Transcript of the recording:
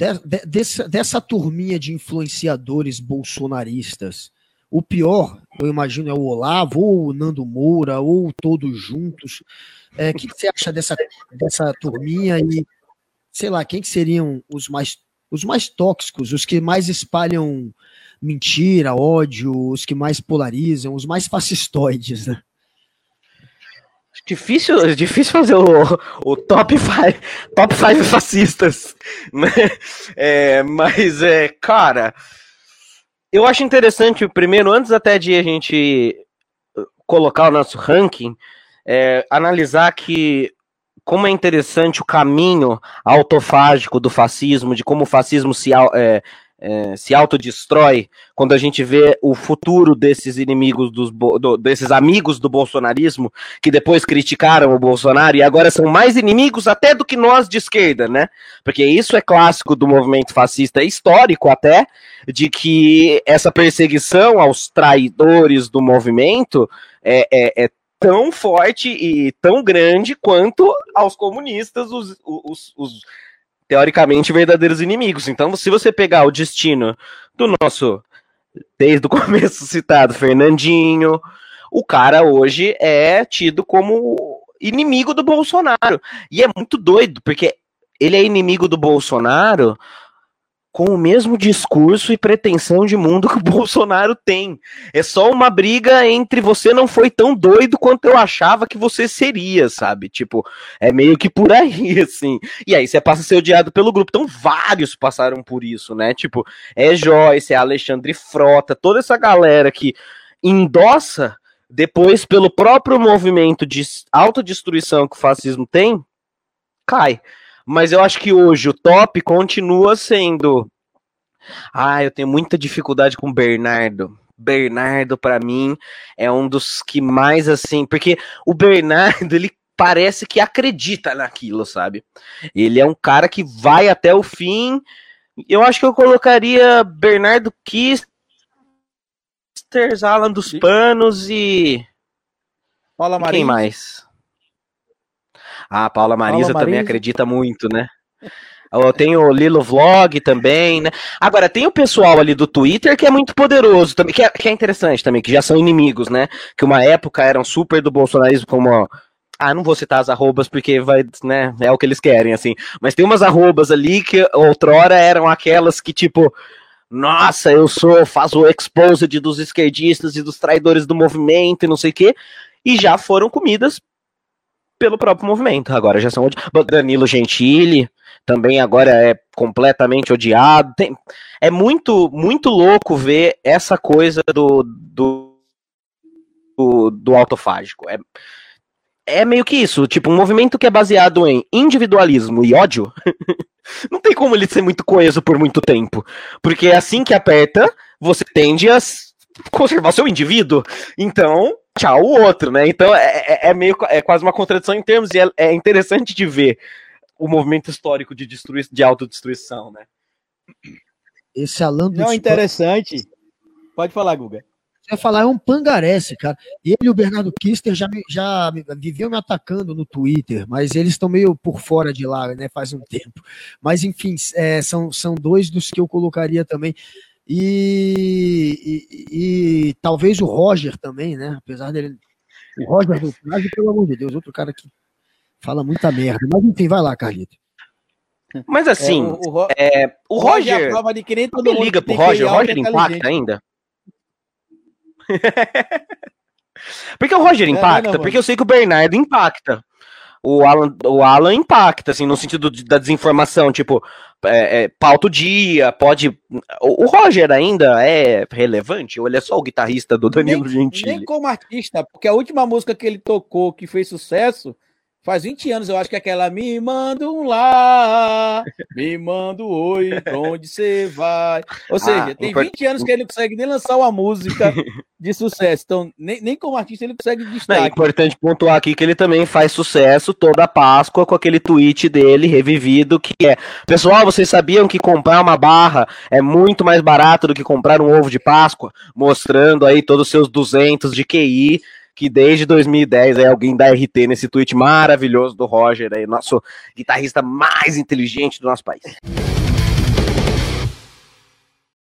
de, de, dessa, dessa turminha de influenciadores bolsonaristas, o pior, eu imagino, é o Olavo, ou o Nando Moura, ou todos juntos. O é, que, que, você acha dessa, dessa turminha e, sei lá, quem que seriam os mais, os mais tóxicos, os que mais espalham mentira, ódio, os que mais polarizam, os mais fascistoides, né? Difícil, difícil fazer o, o top 5 top five fascistas, né? É, mas, é, cara, eu acho interessante, primeiro, antes até de a gente colocar o nosso ranking, é, analisar que como é interessante o caminho autofágico do fascismo, de como o fascismo se, é, é, se autodestrói quando a gente vê o futuro desses inimigos, dos, do, desses amigos do bolsonarismo, que depois criticaram o Bolsonaro e agora são mais inimigos até do que nós de esquerda, né? Porque isso é clássico do movimento fascista, é histórico até, de que essa perseguição aos traidores do movimento é, é, é tão forte e tão grande quanto aos comunistas, os, os, os teoricamente, verdadeiros inimigos. Então, se você pegar o destino do nosso, desde o começo citado, Fernandinho, o cara hoje é tido como inimigo do Bolsonaro. E é muito doido, porque ele é inimigo do Bolsonaro com o mesmo discurso e pretensão de mundo que o Bolsonaro tem. É só uma briga entre você não foi tão doido quanto eu achava que você seria, sabe? Tipo, é meio que por aí, assim. E aí você passa a ser odiado pelo grupo. Então, vários passaram por isso, né? Tipo, é Joyce, é Alexandre Frota, toda essa galera que endossa depois pelo próprio movimento de autodestruição que o fascismo tem, cai. Mas eu acho que hoje o top continua sendo. Ah, eu tenho muita dificuldade com o Bernardo. Bernardo, para mim, é um dos que mais assim. Porque o Bernardo, ele parece que acredita naquilo, sabe? Ele é um cara que vai até o fim. Eu acho que eu colocaria Bernardo Kisters, Alan dos Panos e. Paula Marins. Quem mais? Ah, a Paula Marisa Paula também acredita muito, né? Tem o Lilo Vlog também, né? Agora, tem o pessoal ali do Twitter que é muito poderoso também, que é, que é interessante também, que já são inimigos, né? Que uma época eram super do bolsonarismo, como. Ah, não vou citar as arrobas porque vai, né? É o que eles querem, assim. Mas tem umas arrobas ali que outrora eram aquelas que, tipo, nossa, eu sou, faço o exposed dos esquerdistas e dos traidores do movimento e não sei o quê, e já foram comidas pelo próprio movimento. Agora já são Danilo Gentili também agora é completamente odiado. Tem, é muito muito louco ver essa coisa do do, do, do autofágico. É, é meio que isso, tipo, um movimento que é baseado em individualismo e ódio, não tem como ele ser muito coeso por muito tempo. Porque é assim que aperta, você tende a conservar seu indivíduo. Então, tchau o outro, né? Então é, é, é meio é quase uma contradição em termos, e é, é interessante de ver o movimento histórico de, destrui, de autodestruição, né? Esse Alan Não, interessante. Pode falar, Guga. Você vai falar, é um pangarece, cara. Ele e o Bernardo Kister já, já viviam me atacando no Twitter, mas eles estão meio por fora de lá, né? Faz um tempo. Mas, enfim, é, são, são dois dos que eu colocaria também. E, e, e, talvez o Roger também, né? Apesar dele. O Roger do pelo amor de Deus, outro cara que fala muita merda. Mas enfim, vai lá, Carlito. Mas assim, é, o, o, é, o Roger. Roger é a prova de que nem todo mundo liga pro Roger, o Roger impacta ainda. porque o Roger é, impacta? É, não, porque eu sei que o Bernardo impacta o Alan, o Alan impacta, assim, no sentido de, da desinformação, tipo, é, é, pauta o dia, pode. O, o, Roger ainda é relevante? Ou ele é só o guitarrista do Danilo nem, Gentili? Nem como artista, porque a última música que ele tocou que fez sucesso Faz 20 anos, eu acho que aquela me manda um lá, me manda um oi, pra onde você vai. Ou ah, seja, ah, tem import... 20 anos que ele não consegue nem lançar uma música de sucesso. Então, nem, nem como artista ele consegue destaque. É importante pontuar aqui que ele também faz sucesso toda a Páscoa com aquele tweet dele revivido que é: Pessoal, vocês sabiam que comprar uma barra é muito mais barato do que comprar um ovo de Páscoa? Mostrando aí todos os seus 200 de QI que desde 2010 é alguém da RT nesse tweet maravilhoso do Roger, aí, nosso guitarrista mais inteligente do nosso país.